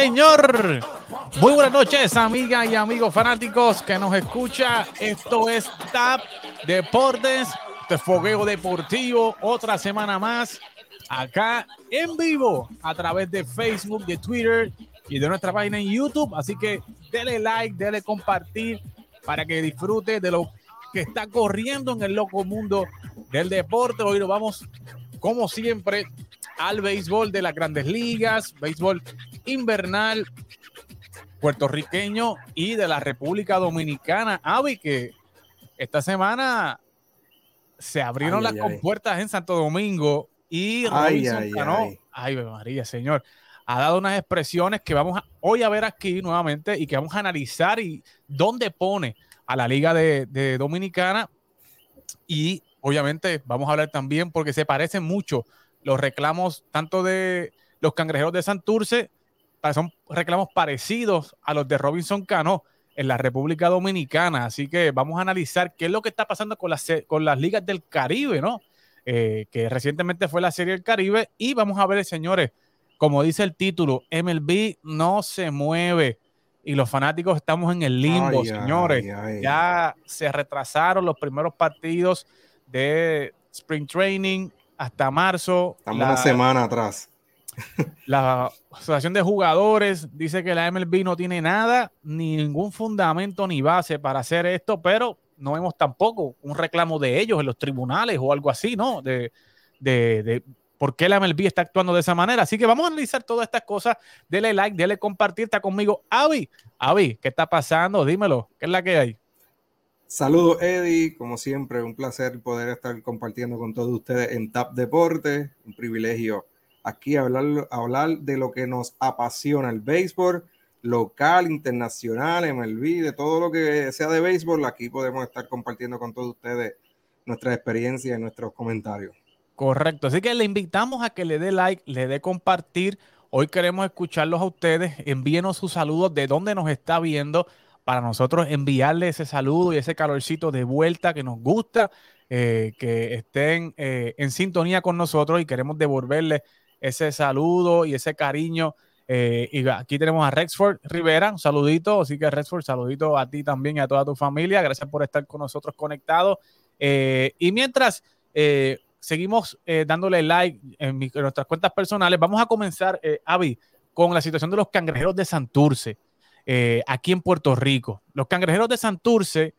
señor. Muy buenas noches, amigas y amigos fanáticos que nos escucha. Esto es TAP Deportes, de Fogueo Deportivo. Otra semana más acá en vivo a través de Facebook, de Twitter y de nuestra página en YouTube. Así que dele like, dele compartir para que disfrute de lo que está corriendo en el loco mundo del deporte. Hoy nos vamos, como siempre, al béisbol de las grandes ligas, béisbol invernal puertorriqueño y de la República Dominicana. Avi, que esta semana se abrieron las compuertas en Santo Domingo y Robinson ay, ay, María, señor, ha dado unas expresiones que vamos a, hoy a ver aquí nuevamente y que vamos a analizar y dónde pone a la Liga de, Dominicana. Y obviamente vamos a hablar también porque se parecen mucho los reclamos tanto de los cangrejeros de Santurce, son reclamos parecidos a los de Robinson Cano en la República Dominicana. Así que vamos a analizar qué es lo que está pasando con las, con las ligas del Caribe, ¿no? Eh, que recientemente fue la Serie del Caribe. Y vamos a ver, señores, como dice el título, MLB no se mueve. Y los fanáticos estamos en el limbo, señores. Ya se retrasaron los primeros partidos de Spring Training hasta marzo. Estamos una semana atrás. La Asociación de Jugadores dice que la MLB no tiene nada, ni ningún fundamento ni base para hacer esto, pero no vemos tampoco un reclamo de ellos en los tribunales o algo así, ¿no? De, de, por qué la MLB está actuando de esa manera. Así que vamos a analizar todas estas cosas. Dele like, dele compartir. Está conmigo Avi. Avi, ¿qué está pasando? Dímelo, ¿qué es la que hay? Saludos, Eddie. Como siempre, un placer poder estar compartiendo con todos ustedes en TAP Deporte. Un privilegio aquí hablar, hablar de lo que nos apasiona el béisbol local, internacional, MLB, de todo lo que sea de béisbol, aquí podemos estar compartiendo con todos ustedes nuestras experiencias y nuestros comentarios. Correcto, así que le invitamos a que le dé like, le dé compartir. Hoy queremos escucharlos a ustedes. Envíenos sus saludos de dónde nos está viendo para nosotros enviarle ese saludo y ese calorcito de vuelta que nos gusta, eh, que estén eh, en sintonía con nosotros y queremos devolverle ese saludo y ese cariño. Eh, y aquí tenemos a Rexford Rivera, un saludito, así que Rexford, saludito a ti también y a toda tu familia, gracias por estar con nosotros conectados. Y mientras seguimos dándole like en, nuestras cuentas personales, vamos a comenzar, Avi, con la situación de los cangrejeros de Santurce, aquí en Puerto Rico. Los cangrejeros de Santurce,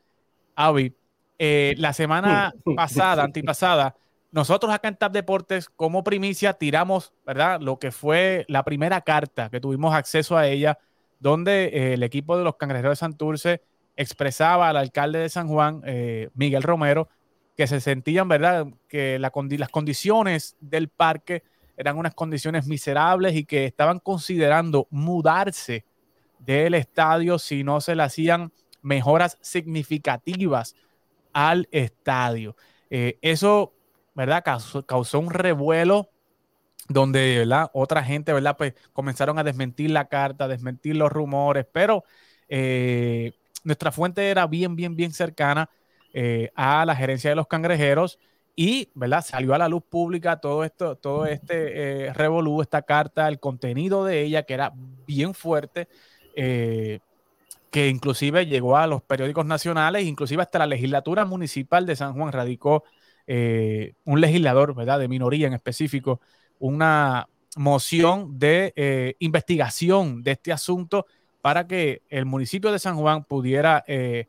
Avi, la semana pasada, antipasada, nosotros acá en TAP Deportes, como primicia, tiramos, ¿verdad? Lo que fue la primera carta que tuvimos acceso a ella, donde eh, el equipo de los Cangrejeros de Santurce expresaba al alcalde de San Juan, eh, Miguel Romero, que se sentían, ¿verdad? Que las condiciones del parque eran unas condiciones miserables y que estaban considerando mudarse del estadio si no se le hacían mejoras significativas al estadio. Eh, eso ¿verdad? Causó, un revuelo donde, ¿verdad? Otra gente, ¿verdad? Pues comenzaron a desmentir la carta, a desmentir los rumores, pero eh, nuestra fuente era bien, bien, bien cercana eh, a la gerencia de los cangrejeros y, ¿verdad? Salió a la luz pública todo esto, todo este revolú, esta carta, el contenido de ella, que era bien fuerte, que inclusive llegó a los periódicos nacionales, inclusive hasta la legislatura municipal de San Juan radicó eh, un legislador, ¿verdad? De minoría en específico, una moción de eh, investigación de este asunto para que el municipio de San Juan pudiera, eh,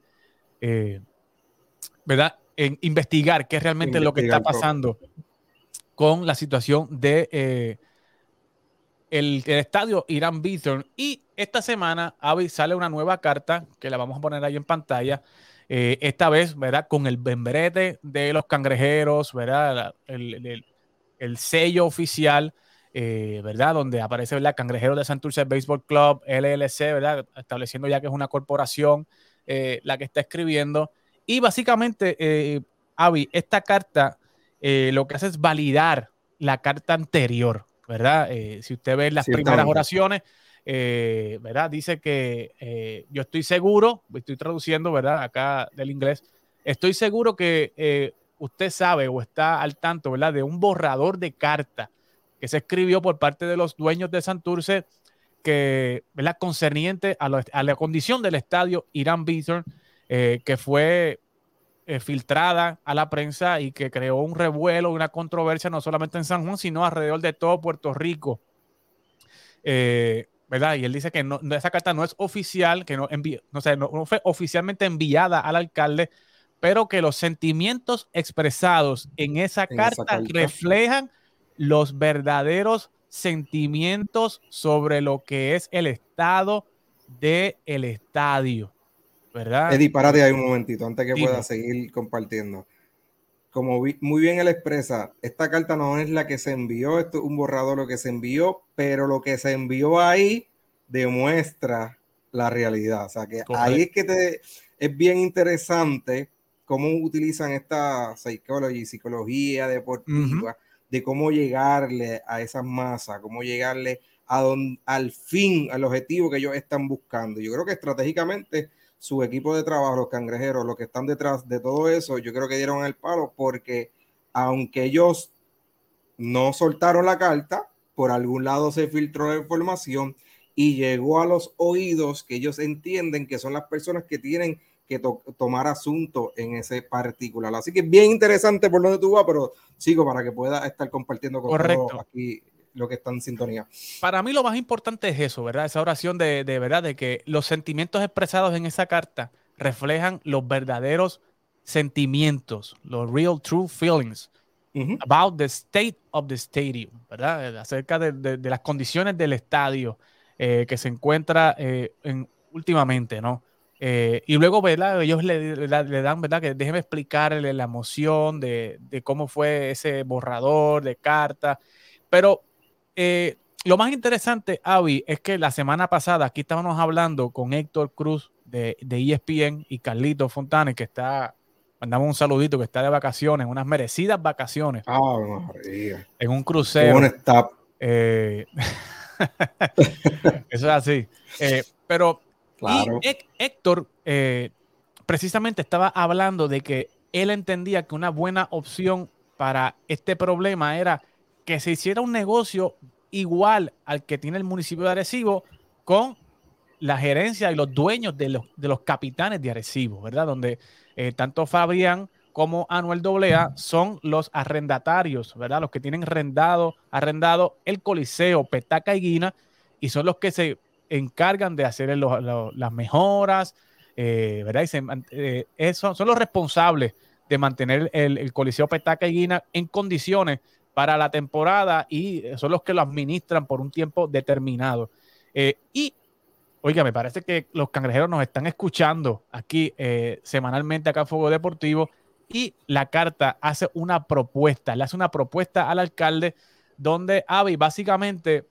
¿verdad? investigar qué es realmente lo que está pasando con la situación de el, estadio Irán Bithorn. Y esta semana sale una nueva carta que la vamos a poner ahí en pantalla eh, esta vez, ¿verdad? Con el membrete de los cangrejeros, ¿verdad? El, sello oficial, eh, ¿verdad? Donde aparece, ¿verdad? Cangrejero de Santurce Baseball Club, LLC, ¿verdad? Estableciendo ya que es una corporación eh, la que está escribiendo. Y básicamente, Avi, esta carta lo que hace es validar la carta anterior, ¿verdad? si usted ve las primeras oraciones, eh, ¿verdad? Dice que eh, yo estoy seguro, estoy traduciendo, ¿verdad? Acá del inglés, estoy seguro que eh, usted sabe o está al tanto, ¿verdad? De un borrador de carta que se escribió por parte de los dueños de Santurce que, ¿verdad? Concerniente a, la condición del estadio Irán Bithorn, eh, que fue eh, filtrada a la prensa y que creó un revuelo, una controversia no solamente en San Juan, sino alrededor de todo Puerto Rico. Eh, ¿Verdad? Y él dice que no, esa carta no es oficial, que no, no, sé, no fue oficialmente enviada al alcalde, pero que los sentimientos expresados en esa, carta, reflejan los verdaderos sentimientos sobre lo que es el estado del el estadio, ¿verdad? Eddie, párate ahí un momentito antes que pueda seguir compartiendo. Como muy bien él expresa, esta carta no es la que se envió, esto es un borrador lo que se envió, pero lo que se envió ahí demuestra la realidad. O sea que ahí es que te, es bien interesante cómo utilizan esta psicología, psicología deportiva, de cómo llegarle a esas masas, cómo llegarle a al fin, al objetivo que ellos están buscando. Yo creo que estratégicamente su equipo de trabajo, los cangrejeros, los que están detrás de todo eso, yo creo que dieron el palo porque aunque ellos no soltaron la carta, por algún lado se filtró la información y llegó a los oídos que ellos entienden que son las personas que tienen que tomar asunto en ese particular. Así que bien interesante por donde tú vas, pero sigo para que pueda estar compartiendo con todos aquí lo que está en sintonía. Para mí lo más importante es eso, ¿verdad? Esa oración de, de verdad, de que los sentimientos expresados en esa carta reflejan los verdaderos sentimientos, los real true feelings about the state of the stadium, ¿verdad? Acerca de, de, las condiciones del estadio eh, que se encuentra eh, en, últimamente, ¿no? Eh, y luego, ¿verdad? Ellos le, dan, ¿verdad? Que déjeme explicarle la emoción de, cómo fue ese borrador de carta. Pero eh, lo más interesante, Avi, es que la semana pasada aquí estábamos hablando con Héctor Cruz de, de ESPN y Carlito Fontane, que está, mandamos un saludito, que está de vacaciones, unas merecidas vacaciones. Ah, María. En un crucero. Un eh, eso es así. pero y Héctor eh, precisamente estaba hablando de que él entendía que una buena opción para este problema era que se hiciera un negocio igual al que tiene el municipio de Arecibo con la gerencia y los dueños de los, de los capitanes de Arecibo, ¿verdad? Donde eh, tanto Fabián como Anuel AA son los arrendatarios, ¿verdad? Los que tienen arrendado, arrendado el Coliseo, Petaca y Guina, y son los que se encargan de hacer las mejoras, eh, ¿verdad? Eh, son los responsables de mantener el, Coliseo Petaca y Guina en condiciones para la temporada y son los que lo administran por un tiempo determinado. Eh, y, oiga, me parece que los cangrejeros nos están escuchando aquí semanalmente acá en Fuego Deportivo y la carta hace una propuesta, le hace una propuesta al alcalde donde, Avi, básicamente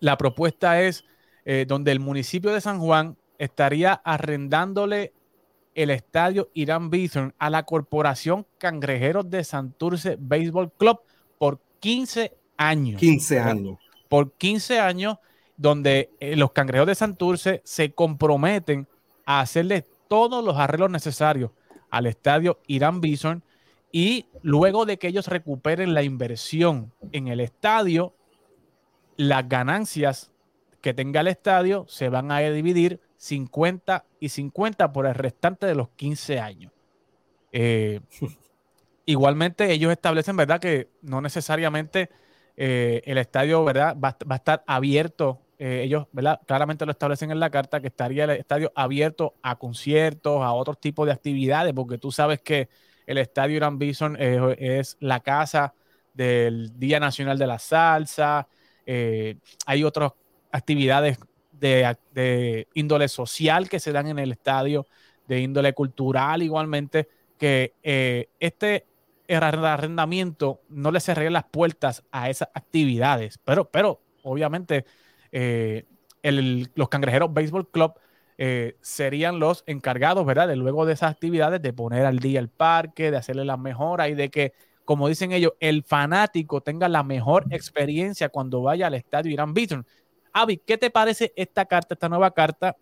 la propuesta es eh, donde el municipio de San Juan estaría arrendándole el estadio Irán Bithorn a la corporación Cangrejeros de Santurce Baseball Club por 15 años. 15 años. Por 15 años, donde eh, los Cangrejeros de Santurce se comprometen a hacerle todos los arreglos necesarios al estadio Irán Bison y luego de que ellos recuperen la inversión en el estadio, las ganancias que tenga el estadio se van a dividir 50 y 50 por el restante de los 15 años. Eh, igualmente ellos establecen, ¿verdad? Que no necesariamente eh, el estadio, ¿verdad? Va, a estar abierto. Eh, ellos, ¿verdad? Claramente lo establecen en la carta que estaría el estadio abierto a conciertos, a otros tipos de actividades, porque tú sabes que el estadio Irán Bison es la casa del Día Nacional de la Salsa. hay otros actividades de, índole social que se dan en el estadio, de índole cultural igualmente, que eh, este arrendamiento no le cerraría las puertas a esas actividades, pero, pero obviamente eh, los Cangrejeros Baseball Club eh, serían los encargados, ¿verdad? De luego de esas actividades, de poner al día el parque, de hacerle las mejoras y de que, como dicen ellos, el fanático tenga la mejor experiencia cuando vaya al estadio Irán Beaton. Avi, ¿qué te parece esta carta, esta nueva carta?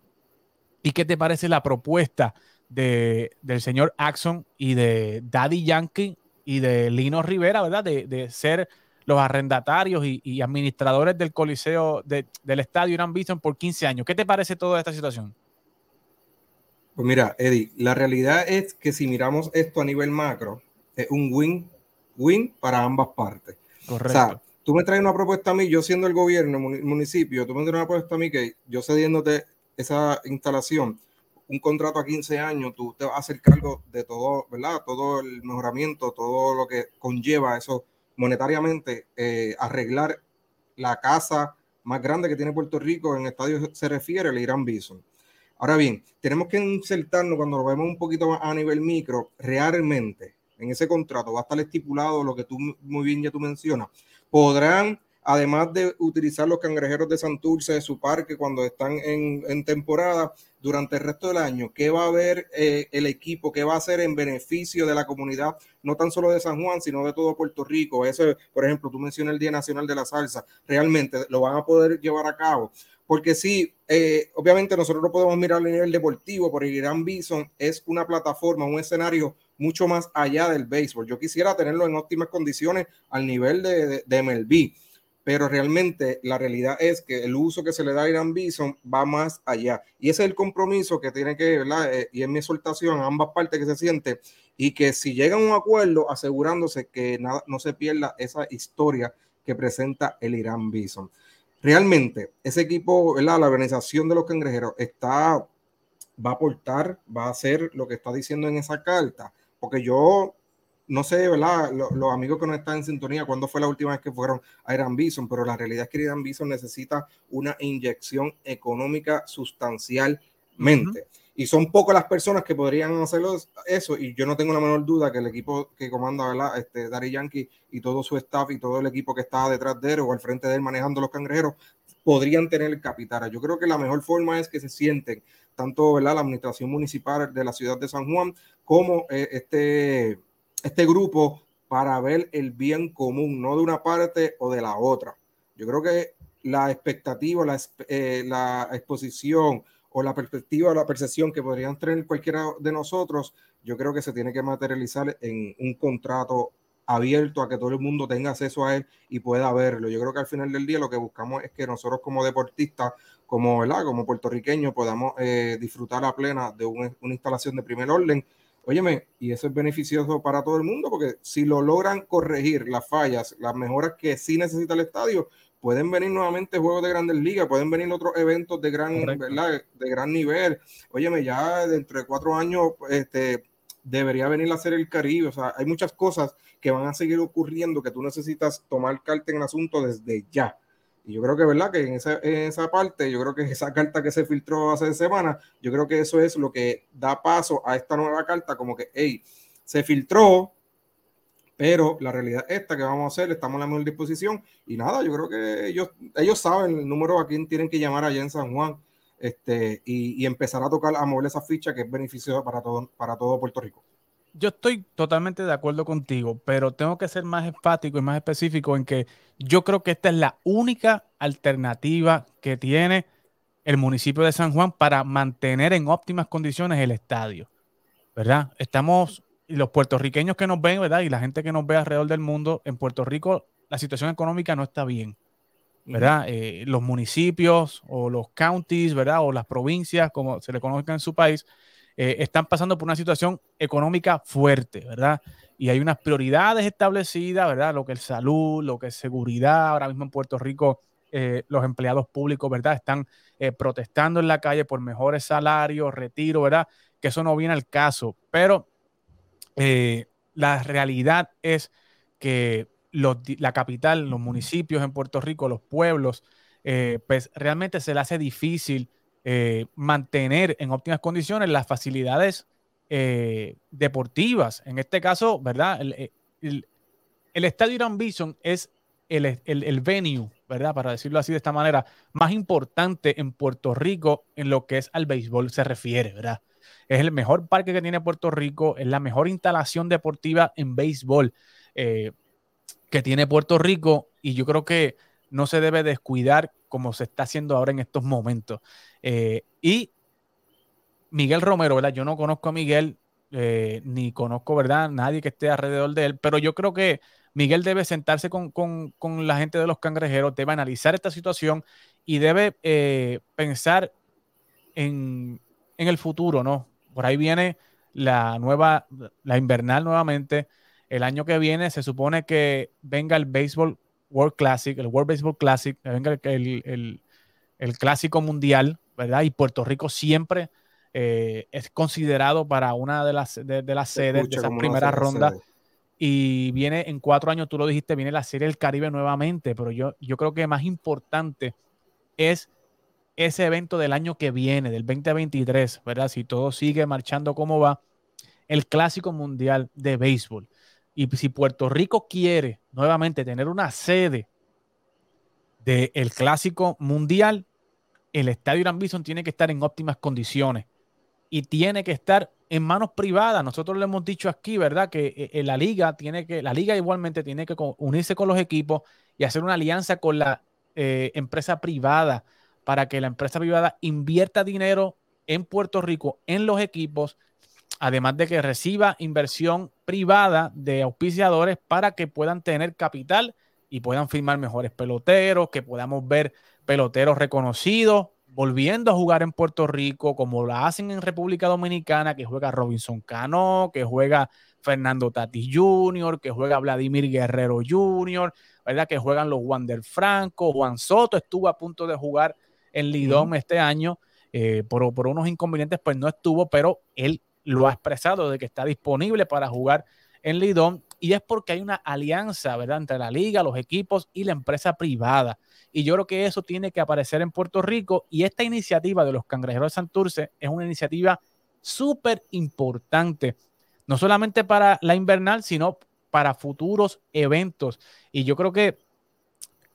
¿Y qué te parece la propuesta de, del señor Axon y de Daddy Yankee y de Lino Rivera, ¿verdad? De, ser los arrendatarios y, administradores del Coliseo del Estadio Irán Bison por 15 años. ¿Qué te parece toda esta situación? Pues mira, Eddie, la realidad es que si miramos esto a nivel macro, es un win-win para ambas partes. Correcto. O sea, tú me traes una propuesta a mí, yo siendo el gobierno, el municipio, tú me traes una propuesta a mí que yo cediéndote esa instalación, un contrato a 15 años, tú te vas a hacer cargo de todo, ¿verdad? Todo el mejoramiento, todo lo que conlleva eso monetariamente, eh, arreglar la casa más grande que tiene Puerto Rico en estadio se refiere, el Irán Bison. Ahora bien, tenemos que insertarnos cuando lo vemos un poquito más a nivel micro, realmente en ese contrato va a estar estipulado lo que tú muy bien ya tú mencionas. Podrán además de utilizar los cangrejeros de Santurce de su parque cuando están en, temporada durante el resto del año, qué va a ver eh, el equipo, qué va a hacer en beneficio de la comunidad, no tan solo de San Juan, sino de todo Puerto Rico. Eso, por ejemplo, tú mencionas el Día Nacional de la Salsa, realmente lo van a poder llevar a cabo. Porque sí, eh, obviamente nosotros no podemos mirar a nivel deportivo, porque Irán Bison es una plataforma, un escenario mucho más allá del béisbol. Yo quisiera tenerlo en óptimas condiciones al nivel de, de, de MLB pero realmente la realidad es que el uso que se le da a Irán Bison va más allá. Y ese es el compromiso que tiene que, ¿verdad? Eh, y es mi exhortación a ambas partes que se siente, y que si llegan a un acuerdo, asegurándose que nada, no se pierda esa historia que presenta el Irán Bison. Realmente, ese equipo. La organización de los cangrejeros está, va a aportar, va a hacer lo que está diciendo en esa carta, porque yo no sé, ¿verdad? Los, amigos que no están en sintonía, cuándo fue la última vez que fueron a Irán Bison, pero la realidad es que Irán Bison necesita una inyección económica sustancialmente. Y son pocas las personas que podrían hacerlo eso, y yo no tengo la menor duda que el equipo que comanda, ¿verdad? Este, Dari Yankee y todo su staff y todo el equipo que está detrás de él o al frente de él manejando los cangrejeros, podrían tener el capital. Yo creo que la mejor forma es que se sienten tanto, ¿verdad? La administración municipal de la ciudad de San Juan como eh, este este grupo para ver el bien común, no de una parte o de la otra. Yo creo que la expectativa, la, eh, la exposición o la perspectiva o la percepción que podrían tener cualquiera de nosotros, yo creo que se tiene que materializar en un contrato abierto a que todo el mundo tenga acceso a él y pueda verlo. Yo creo que al final del día lo que buscamos es que nosotros como deportistas, como, ¿verdad? como puertorriqueños, podamos eh, disfrutar a plena de una instalación de primer orden Óyeme, y eso es beneficioso para todo el mundo, porque si lo logran corregir las fallas, las mejoras que sí necesita el estadio, pueden venir nuevamente juegos de grandes ligas, pueden venir otros eventos de gran, de gran nivel. Óyeme, ya dentro de cuatro años este, debería venir a ser el Caribe. O sea, hay muchas cosas que van a seguir ocurriendo que tú necesitas tomar carta en el asunto desde ya. Y yo creo que, ¿verdad? Que en esa, en esa parte, yo creo que esa carta que se filtró hace semanas, yo creo que eso es lo que da paso a esta nueva carta, como que, hey, se filtró, pero la realidad esta que vamos a hacer, estamos en la mejor disposición. Y nada, yo creo que ellos, ellos saben el número a quien tienen que llamar allá en San Juan este, y, y empezar a tocar, a mover esa ficha que es beneficiosa para todo, para todo Puerto Rico yo estoy totalmente de acuerdo contigo, pero tengo que ser más enfático y más específico en que yo creo que esta es la única alternativa que tiene el municipio de San Juan para mantener en óptimas condiciones el estadio, ¿verdad? Estamos, los puertorriqueños que nos ven, ¿verdad? Y la gente que nos ve alrededor del mundo, en Puerto Rico la situación económica no está bien, ¿verdad? Eh, los municipios o los counties, ¿verdad? O las provincias, como se le conozca en su país, eh, están pasando por una situación económica fuerte, ¿verdad? Y hay unas prioridades establecidas, ¿verdad? Lo que es salud, lo que es seguridad. Ahora mismo en Puerto Rico eh, los empleados públicos, ¿verdad? Están eh, protestando en la calle por mejores salarios, retiro, ¿verdad? Que eso no viene al caso. Pero la realidad es que la capital, los municipios en Puerto Rico, los pueblos, pues realmente se le hace difícil eh, mantener en óptimas condiciones las facilidades eh, deportivas. En este caso, ¿verdad? El, eh, estadio Irán Bison es el, el, venue, ¿verdad? Para decirlo así de esta manera, más importante en Puerto Rico en lo que es al béisbol se refiere, ¿verdad? Es el mejor parque que tiene Puerto Rico, es la mejor instalación deportiva en béisbol que tiene Puerto Rico y yo creo que no se debe descuidar como se está haciendo ahora en estos momentos. Eh, y Miguel Romero, ¿verdad? Yo no conozco a Miguel, eh, ni conozco, ¿verdad? Nadie que esté alrededor de él, pero yo creo que Miguel debe sentarse con, la gente de los cangrejeros, debe analizar esta situación y debe eh, pensar en, en, el futuro, ¿no? Por ahí viene la nueva, la invernal nuevamente. El año que viene se supone que venga el Baseball World Classic, el World Baseball Classic, venga el, el clásico mundial, ¿verdad? Y Puerto Rico siempre eh, es considerado para una de las, de, las sedes de esa primera ronda. Y viene en cuatro años, tú lo dijiste, viene la Serie del Caribe nuevamente, pero yo, yo creo que más importante es ese evento del año que viene, del 2023, ¿verdad? Si todo sigue marchando como va, el Clásico Mundial de Béisbol. Y si Puerto Rico quiere nuevamente tener una sede del Clásico Mundial, el Estadio Irán Bison tiene que estar en óptimas condiciones y tiene que estar en manos privadas. Nosotros le hemos dicho aquí, ¿verdad? Que eh, eh, la liga tiene que, la liga igualmente tiene que unirse con los equipos y hacer una alianza con la eh, empresa privada para que la empresa privada invierta dinero en Puerto Rico en los equipos, además de que reciba inversión privada de auspiciadores para que puedan tener capital y puedan firmar mejores peloteros, que podamos ver peloteros reconocidos volviendo a jugar en Puerto Rico, como lo hacen en República Dominicana, que juega Robinson Cano, que juega Fernando Tatis Jr., que juega Vladimir Guerrero Jr., ¿verdad? Que juegan los Wander Franco, Juan Soto estuvo a punto de jugar en Lidón este año, eh, por, por unos inconvenientes, pues no estuvo, pero él lo ha expresado de que está disponible para jugar en Lidón y es porque hay una alianza, ¿verdad?, entre la liga, los equipos y la empresa privada. Y yo creo que eso tiene que aparecer en Puerto Rico y esta iniciativa de los cangrejeros de Santurce es una iniciativa súper importante, no solamente para la invernal, sino para futuros eventos. Y yo creo que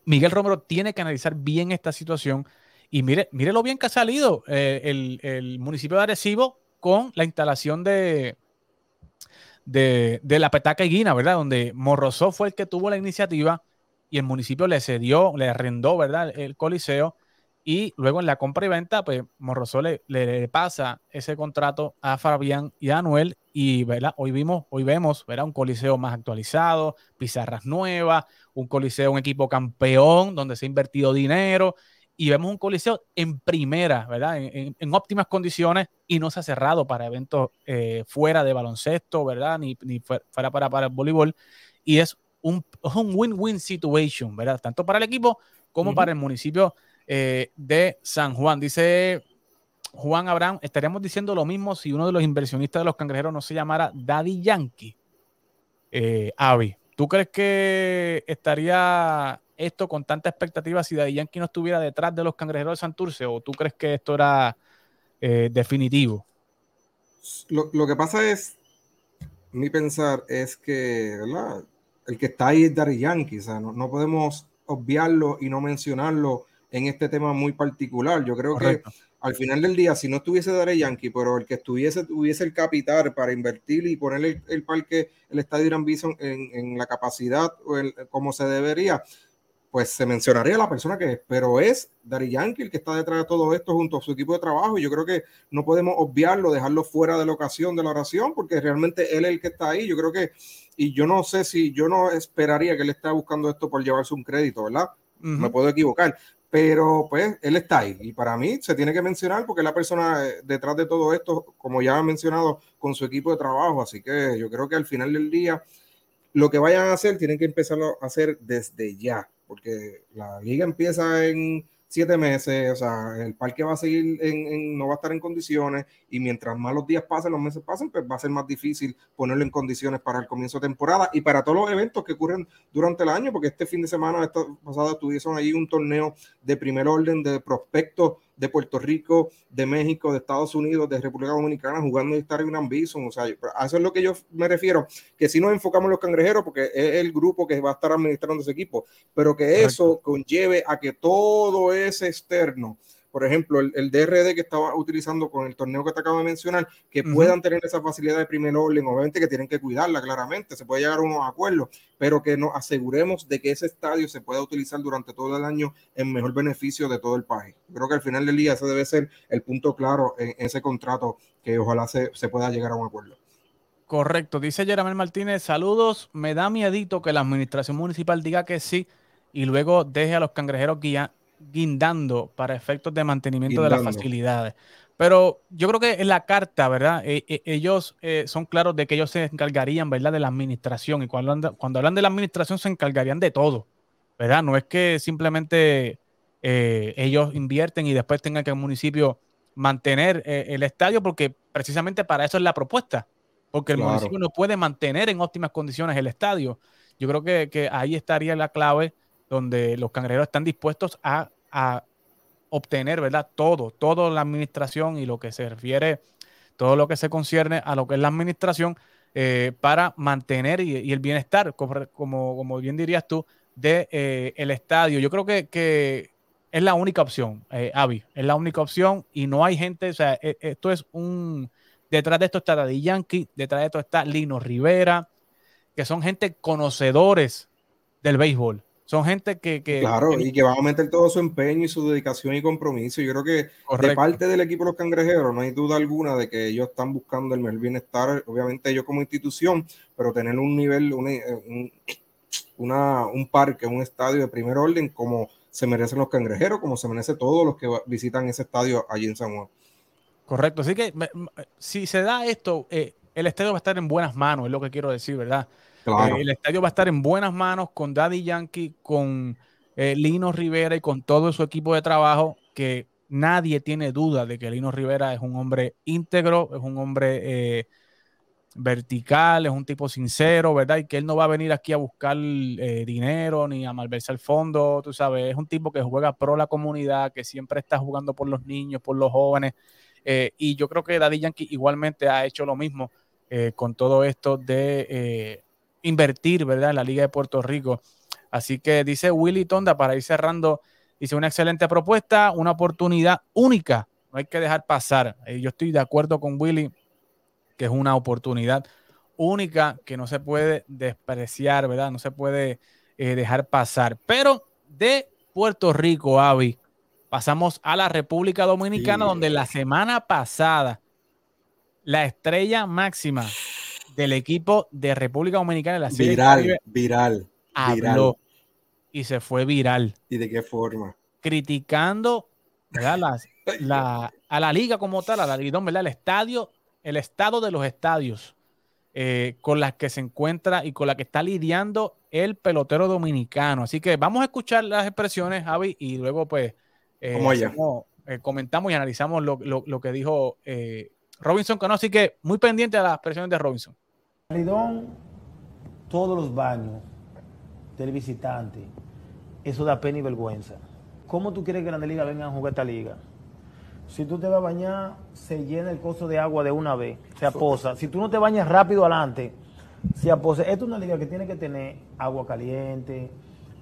Miguel Romero tiene que analizar bien esta situación y mire, mire lo bien que ha salido eh, el, el municipio de Arecibo con la instalación de, de, la petaca guina, ¿verdad? Donde Morrosó fue el que tuvo la iniciativa y el municipio le cedió, le arrendó, ¿verdad? El coliseo y luego en la compra y venta, pues Morrosó le, le, pasa ese contrato a Fabián y a Anuel y, ¿verdad? Hoy vimos, hoy vemos, ¿verdad? Un coliseo más actualizado, pizarras nuevas, un coliseo, un equipo campeón donde se ha invertido dinero y vemos un coliseo en primera, ¿verdad? En, óptimas condiciones y no se ha cerrado para eventos eh, fuera de baloncesto, ¿verdad? Ni, fuera para, para el voleibol. Y es un win-win situation, ¿verdad? Tanto para el equipo como para el municipio eh, de San Juan. Dice Juan Abraham, estaríamos diciendo lo mismo si uno de los inversionistas de los cangrejeros no se llamara Daddy Yankee. Eh, Avi, ¿tú crees que estaría esto con tanta expectativa si Daddy Yankee no estuviera detrás de los cangrejeros de Santurce o tú crees que esto era eh, definitivo? Lo, que pasa es, mi pensar es que el que está ahí es Daddy Yankee, o sea, no, podemos obviarlo y no mencionarlo en este tema muy particular. Yo creo que al final del día, si no estuviese Daddy Yankee, pero el que estuviese, tuviese el capital para invertir y poner el, parque, el estadio Irán Bison en, la capacidad o como se debería, pues se mencionaría la persona que es, pero es Dari Yankee el que está detrás de todo esto junto a su equipo de trabajo. Y yo creo que no podemos obviarlo, dejarlo fuera de la ocasión de la oración, porque realmente él es el que está ahí. Yo creo que, y yo no sé si yo no esperaría que él esté buscando esto por llevarse un crédito, ¿verdad? Me puedo equivocar, pero pues él está ahí. Y para mí se tiene que mencionar porque es la persona eh, detrás de todo esto, como ya he mencionado, con su equipo de trabajo. Así que yo creo que al final del día, lo que vayan a hacer, tienen que empezarlo a hacer desde ya porque la liga empieza en siete meses, o sea, el parque va a seguir, en, no va a estar en condiciones y mientras más los días pasen, los meses pasen, pues va a ser más difícil ponerlo en condiciones para el comienzo de temporada y para todos los eventos que ocurren durante el año, porque este fin de semana, esta pasada, tuvieron ahí un torneo de primer orden de prospectos de Puerto Rico, de México, de Estados Unidos, de República Dominicana jugando en Star Bison. O sea, a eso es lo que yo me refiero, que si nos enfocamos en los cangrejeros, porque es el grupo que va a estar administrando ese equipo, pero que eso conlleve a que todo ese externo por ejemplo, el, DRD que estaba utilizando con el torneo que te acabo de mencionar, que puedan tener esa facilidad de primer orden, obviamente que tienen que cuidarla claramente, se puede llegar a unos acuerdos, pero que nos aseguremos de que ese estadio se pueda utilizar durante todo el año en mejor beneficio de todo el país. Creo que al final del día ese debe ser el punto claro en, ese contrato que ojalá se, se pueda llegar a un acuerdo. Correcto, dice Jeremel Martínez, saludos, me da miedito que la administración municipal diga que sí y luego deje a los cangrejeros guindando para efectos de mantenimiento de las facilidades. Pero yo creo que en la carta, ¿verdad? E, e, ellos eh, son claros de que ellos se encargarían, ¿verdad? De la administración. Y cuando, cuando hablan de la administración se encargarían de todo, ¿verdad? No es que simplemente eh, ellos invierten y después tengan que el municipio mantener eh, el estadio, porque precisamente para eso es la propuesta, porque el municipio no puede mantener en óptimas condiciones el estadio. Yo creo que, que ahí estaría la clave donde los cangrejeros están dispuestos a, obtener, ¿verdad? Todo, toda la administración y lo que se refiere, todo lo que se concierne a lo que es la administración eh, para mantener y, el bienestar, como, como, bien dirías tú, de eh, estadio. Yo creo que, es la única opción, eh, Avi, es la única opción y no hay gente, o sea, e, esto es un, detrás de esto está Daddy Yankee, detrás de esto está Lino Rivera, que son gente conocedores del béisbol. Son gente que, Claro, y que van a meter todo su empeño y su dedicación y compromiso. Yo creo que de parte del equipo de los cangrejeros no hay duda alguna de que ellos están buscando el mejor bienestar, obviamente ellos como institución, pero tener un nivel, un, un, una, un parque, un estadio de primer orden como se merecen los cangrejeros, como se merece todos los que visitan ese estadio allí en San Juan. Correcto, así que si se da esto, eh, el estadio va a estar en buenas manos, es lo que quiero decir, ¿verdad? Eh, el estadio va a estar en buenas manos con Daddy Yankee, con eh, Lino Rivera y con todo su equipo de trabajo, que nadie tiene duda de que Lino Rivera es un hombre íntegro, es un hombre eh, vertical, es un tipo sincero, ¿verdad? Y que él no va a venir aquí a buscar dinero ni a malversar el fondo, tú sabes, es un tipo que juega pro la comunidad, que siempre está jugando por los niños, por los jóvenes. y yo creo que Daddy Yankee igualmente ha hecho lo mismo con todo esto de invertir, ¿verdad? En la Liga de Puerto Rico. Así que dice Willy Tonda, para ir cerrando, dice una excelente propuesta, una oportunidad única, no hay que dejar pasar. Eh, yo estoy de acuerdo con Willy, que es una oportunidad única que no se puede despreciar, ¿verdad? No se puede eh, dejar pasar. Pero de Puerto Rico, Avi, pasamos a la República Dominicana, donde la semana pasada la estrella máxima del equipo de República Dominicana la serie viral, viral, habló y se fue viral. ¿Y de qué forma? Criticando la, a la liga como tal, a la liga, ¿verdad? El estadio, el estado de los estadios eh, con las que se encuentra y con la que está lidiando el pelotero dominicano. Así que vamos a escuchar las expresiones, Javi, y luego pues eh, eh, comentamos y analizamos lo, lo que dijo Robinson Cano. Así que muy pendiente a las expresiones de Robinson. Lidón, todos los baños del visitante, eso da pena y vergüenza. ¿Cómo tú quieres que la Liga venga a jugar esta liga? Si tú te vas a bañar, se llena el coso de agua de una vez, se aposa. Si tú no te bañas rápido adelante, se aposa. Esta es una liga que tiene que tener agua caliente,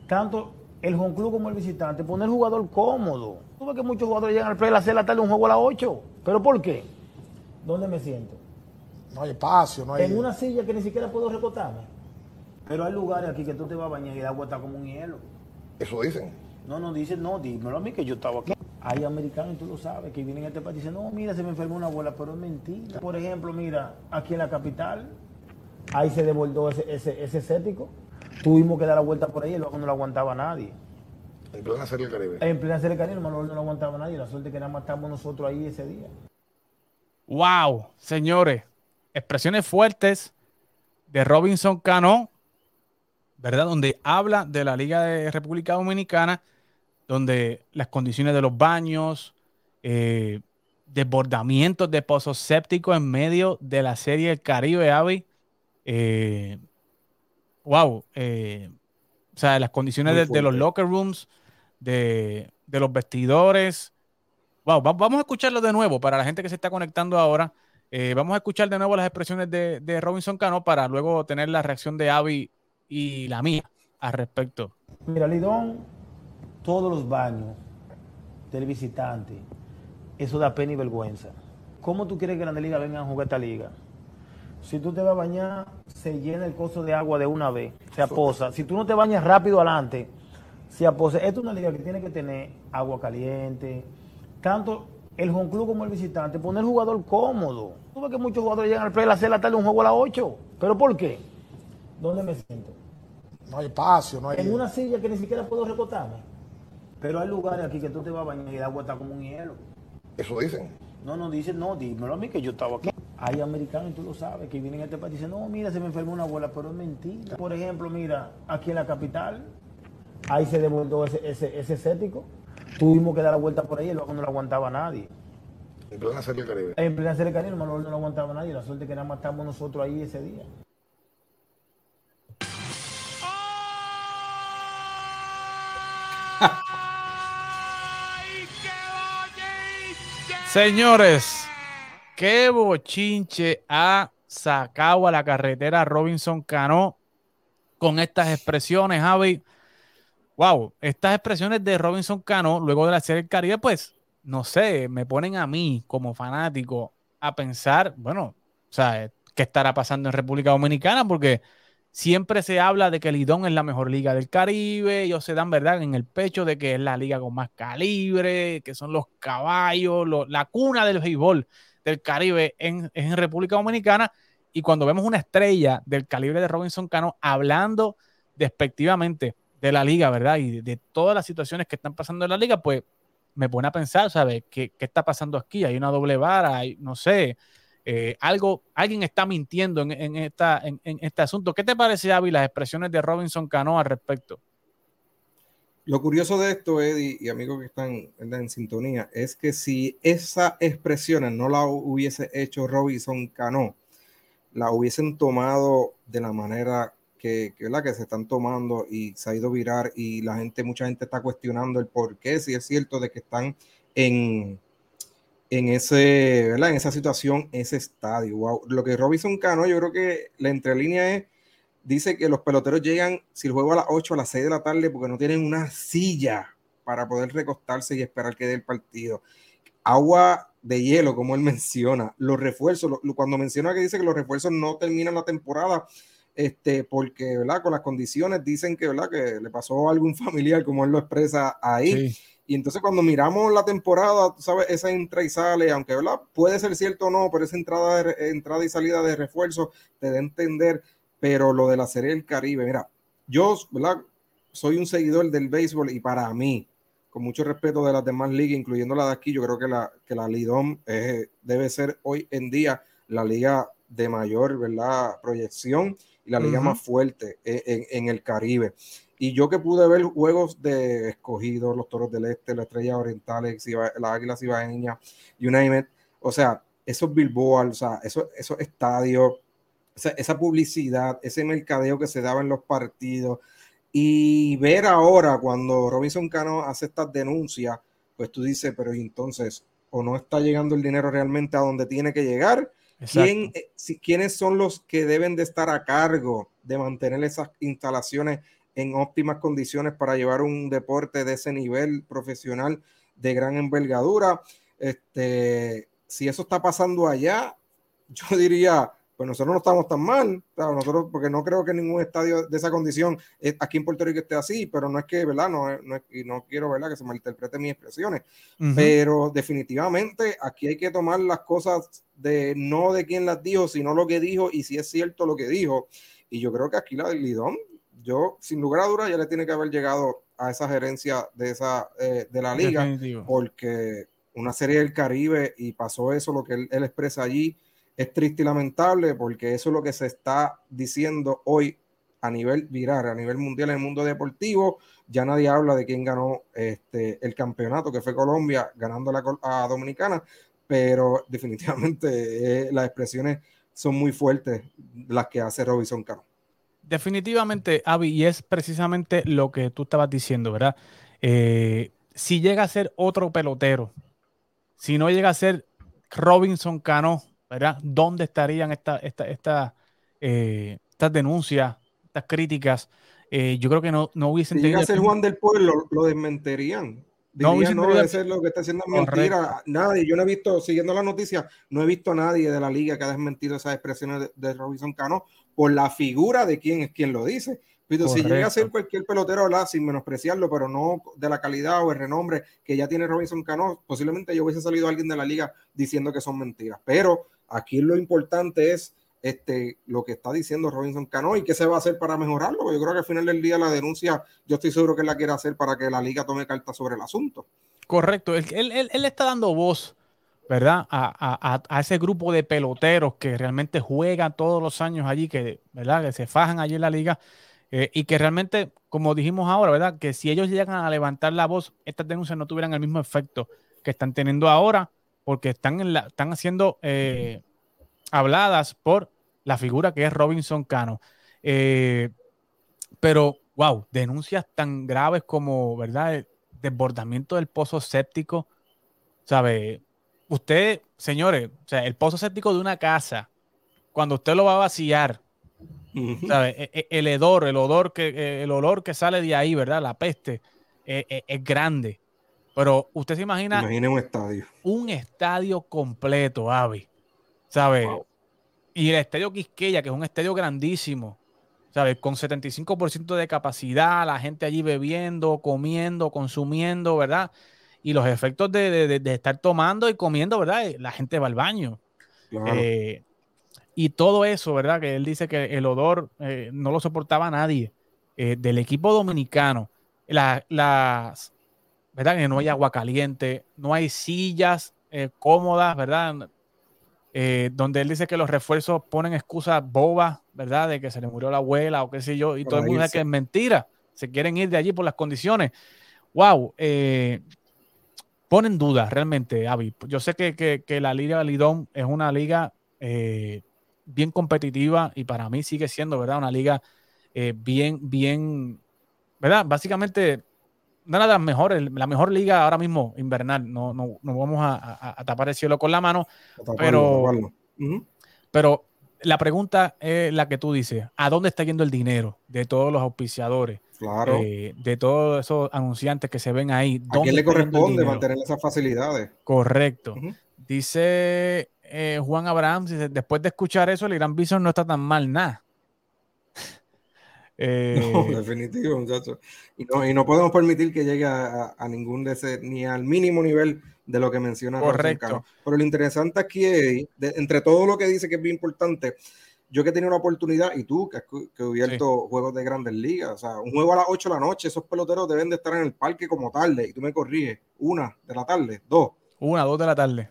tanto el home club como el visitante, poner el jugador cómodo. Tú ves que muchos jugadores llegan al play a las 6 de la tarde un juego a las 8. ¿Pero por qué? ¿Dónde me siento? No hay espacio, no hay. En una silla que ni siquiera puedo recotarme. Pero hay lugares aquí que tú te vas a bañar y el agua está como un hielo. Eso dicen. No, no dicen, no, dímelo a mí que yo estaba aquí. Hay americanos, tú lo sabes, que vienen a este país y dicen, no, mira, se me enfermó una abuela, pero es mentira. Por ejemplo, mira, aquí en la capital, ahí se desbordó ese, ese, ese escéptico. Tuvimos que dar la vuelta por ahí, el no lo aguantaba nadie. En plena serie del Caribe. En plena serie del Caribe, no, lo aguantaba nadie. La suerte que nada más estamos nosotros ahí ese día. Wow, señores expresiones fuertes de Robinson Cano, ¿verdad? Donde habla de la Liga de República Dominicana, donde las condiciones de los baños, eh, desbordamientos de pozos sépticos en medio de la serie del Caribe, Avi. Eh, wow. Eh, o sea, las condiciones de, los locker rooms, de, de los vestidores. Vamos a escucharlo de nuevo para la gente que se está conectando ahora. Eh, vamos a escuchar de nuevo las expresiones de, Robinson Cano para luego tener la reacción de Avi y la mía al respecto. Mira, Lidón, todos los baños del visitante, eso da pena y vergüenza. ¿Cómo tú quieres que Grande Liga venga a jugar esta liga? Si tú te vas a bañar, se llena el coso de agua de una vez, se aposa. Si tú no te bañas rápido adelante, se aposa. Esta es una liga que tiene que tener agua caliente, tanto el home club como el visitante, poner el jugador cómodo. Tú ves que muchos jugadores llegan al play a las 6 de la tarde un juego a las 8. ¿Pero por qué? ¿Dónde me siento? No hay espacio, no hay. En una silla que ni siquiera puedo recotarme. Pero hay lugares aquí que tú te vas a bañar y el agua está como un hielo. Eso dicen. No, no, dicen, no, dímelo a mí que yo estaba aquí. Hay americanos, y tú lo sabes, que vienen a este país y dicen, no, mira, se me enfermó una abuela, pero es mentira. Por ejemplo, mira, aquí en la capital, ahí se devolvió ese, ese, ese escéptico. Tuvimos que dar la vuelta por ahí, el no lo aguantaba nadie. En plena serie del Caribe. En plena serie del Caribe, no, no lo aguantaba nadie. La suerte que nada más estamos nosotros ahí ese día. Señores, qué bochinche ha sacado a la carretera Robinson Cano con estas expresiones, Javi. Wow, estas expresiones de Robinson Cano luego de la serie del Caribe, pues, no sé, me ponen a mí como fanático a pensar, bueno, o sea, ¿qué estará pasando en República Dominicana? Porque siempre se habla de que Lidón es la mejor liga del Caribe, ellos se dan verdad en el pecho de que es la liga con más calibre, que son los caballos, la cuna del béisbol del Caribe en, en, República Dominicana. Y cuando vemos una estrella del calibre de Robinson Cano hablando despectivamente de la liga, ¿verdad? Y de, todas las situaciones que están pasando en la liga, pues me pone a pensar, ¿sabes? ¿Qué, qué está pasando aquí? Hay una doble vara, hay, no sé, eh, algo, alguien está mintiendo en, esta, en, este asunto. ¿Qué te parece, Avi, las expresiones de Robinson Cano al respecto? Lo curioso de esto, Eddie y amigos que están en sintonía, es que si esa expresiones no la hubiese hecho Robinson Cano, la hubiesen tomado de la manera que, que, que se están tomando y se ha ido virar y la gente, mucha gente está cuestionando el por qué, si es cierto de que están en, en, ese, ¿verdad? en esa situación, ese estadio. Wow. Lo que Robinson Cano, yo creo que la entrelínea es, dice que los peloteros llegan, si el juego a las 8, a las 6 de la tarde, porque no tienen una silla para poder recostarse y esperar que dé el partido. Agua de hielo, como él menciona, los refuerzos, cuando menciona que dice que los refuerzos no terminan la temporada, este, porque, ¿verdad? Con las condiciones dicen que, ¿verdad? Que le pasó a algún familiar, como él lo expresa ahí. Y entonces cuando miramos la temporada, tú sabes, esa entra y sale, aunque ¿verdad? puede ser cierto o no, pero esa entrada, de, entrada y salida de refuerzo te da a entender, pero lo de la Serie del Caribe, mira, yo ¿verdad? soy un seguidor del béisbol y para mí, con mucho respeto de las demás ligas, incluyendo la de aquí, yo creo que la, que la Lidom debe ser hoy en día la liga de mayor ¿verdad? proyección y la liga más fuerte en, en el Caribe. Y yo que pude ver juegos de escogidos, los toros del este, la estrella oriental, las águilas ibaeñas, United, o sea, esos billboards, o sea, esos, esos estadios, esa, publicidad, ese mercadeo que se daba en los partidos, y ver ahora cuando Robinson Cano hace estas denuncias, pues tú dices, pero entonces, o no está llegando el dinero realmente a donde tiene que llegar, ¿Quién, eh, si, ¿quiénes son los que deben de estar a cargo de mantener esas instalaciones en óptimas condiciones para llevar un deporte de ese nivel profesional de gran envergadura. Este, si eso está pasando allá, yo diría, pues nosotros no estamos tan mal, nosotros, porque no creo que ningún estadio de esa condición eh, aquí en Puerto Rico esté así, pero no es que, ¿verdad? No, no, y no quiero, ¿verdad? Que se malinterpreten mis expresiones, pero definitivamente aquí hay que tomar las cosas de no de quién las dijo, sino lo que dijo y si es cierto lo que dijo. Y yo creo que aquí la del Lidón yo, sin lugar a dudas, ya le tiene que haber llegado a esa gerencia de, esa, eh, de la liga, porque una serie del Caribe y pasó eso, lo que él, expresa allí, es triste y lamentable, porque eso es lo que se está diciendo hoy a nivel viral, a nivel mundial en el mundo deportivo. Ya nadie habla de quién ganó este, el campeonato, que fue Colombia, ganando la, a Dominicana, pero definitivamente eh, las expresiones son muy fuertes las que hace Robinson Cano. Definitivamente, Avi, y es precisamente lo que tú estabas diciendo, ¿verdad? Eh, si llega a ser otro pelotero, si no llega a ser Robinson Cano, ¿verdad? ¿Dónde estarían esta, esta, eh, estas denuncias, estas críticas? Eh, yo creo que no, no hubiesen si llega a ser Juan del Pueblo, lo desmentirían. no, no ese es lo que está haciendo mentira. Nadie, yo no he visto, siguiendo la noticia, no he visto a nadie de la liga que ha desmentido esas expresiones de, Robinson Cano por la figura de quién es quien lo dice. Pero si llega a ser cualquier pelotero, sin menospreciarlo, pero no de la calidad o el renombre que ya tiene Robinson Cano, posiblemente yo hubiese salido alguien de la liga diciendo que son mentiras. Pero aquí lo importante es este, lo que está diciendo Robinson Cano y qué se va a hacer para mejorarlo. Yo creo que al final del día la denuncia, yo estoy seguro que la quiere hacer para que la liga tome carta sobre el asunto. Correcto, él, él, él está dando voz, ¿verdad? A, a, a, ese grupo de peloteros que realmente juegan todos los años allí, que, ¿verdad? Que se fajan allí en la liga eh, y que realmente, como dijimos ahora, ¿verdad? Que si ellos llegan a levantar la voz, estas denuncias no tuvieran el mismo efecto que están teniendo ahora, porque están, en la, están haciendo... Eh, habladas por la figura que es Robinson Cano. Eh, pero, wow, denuncias tan graves como, ¿verdad? El desbordamiento del pozo séptico. ¿Sabe? Usted, señores, o sea, el pozo séptico de una casa, cuando usted lo va a vaciar, ¿sabe? E, e, el, hedor, el odor que, el olor que sale de ahí, ¿verdad? La peste, es grande. Pero usted se imagina. Imagine un estadio. Un estadio completo, Avi. ¿sabes? Y el estadio Quisqueya, que es un estadio grandísimo, ¿sabes? Con 75% de capacidad, la gente allí bebiendo, comiendo, consumiendo, ¿verdad? Y los efectos de, estar tomando y comiendo, ¿verdad? La gente va al baño. Eh, y todo eso, ¿verdad? Que él dice que el odor eh, no lo soportaba nadie eh, del equipo dominicano. las, ¿verdad? Que no hay agua caliente, no hay sillas cómodas, ¿verdad? Eh, donde él dice que los refuerzos ponen excusas bobas, ¿verdad? De que se le murió la abuela o qué sé yo, y todo el mundo dice que es mentira, se quieren ir de allí por las condiciones. ¡Wow! Eh, ponen dudas realmente, Avi. Yo sé que, la Liga Lidón es una liga eh, bien competitiva y para mí sigue siendo, ¿verdad? Una liga bien, bien, ¿verdad? Básicamente una de las mejores, la mejor liga ahora mismo invernal. No, no, no vamos a, tapar el cielo con la mano, pero, pero la pregunta es la que tú dices: ¿a dónde está yendo el dinero de todos los auspiciadores? Claro. Eh, de todos esos anunciantes que se ven ahí. ¿A quién le corresponde mantener esas facilidades? Correcto. Dice eh, Juan Abraham, después de escuchar eso, el Gran Bison no está tan mal nada. Eh, no, definitivo, muchachos. Y no, y no podemos permitir que llegue a, ningún de ese, ni al mínimo nivel de lo que menciona Correcto. Pero lo interesante aquí es, entre todo lo que dice que es bien importante, yo que he tenido la oportunidad, y tú que has cubierto juegos de grandes ligas, o sea, un juego a las 8 de la noche, esos peloteros deben de estar en el parque como tarde, y tú me corriges, una de la tarde, dos. Una, dos de la tarde.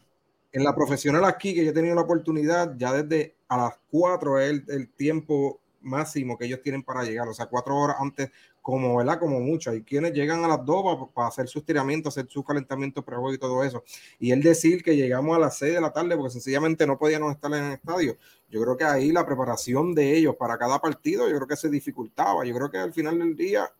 En la profesional aquí, que yo he tenido la oportunidad, ya desde a las 4 es el, el tiempo máximo que ellos tienen para llegar, o sea, cuatro horas antes, como, ¿verdad? Como mucho. Hay quienes llegan a las dos para, hacer sus tiramientos, hacer su calentamiento pre y todo eso. Y él decir que llegamos a las seis de la tarde porque sencillamente no podíamos estar en el estadio. Yo creo que ahí la preparación de ellos para cada partido, yo creo que se dificultaba. Yo creo que al final del día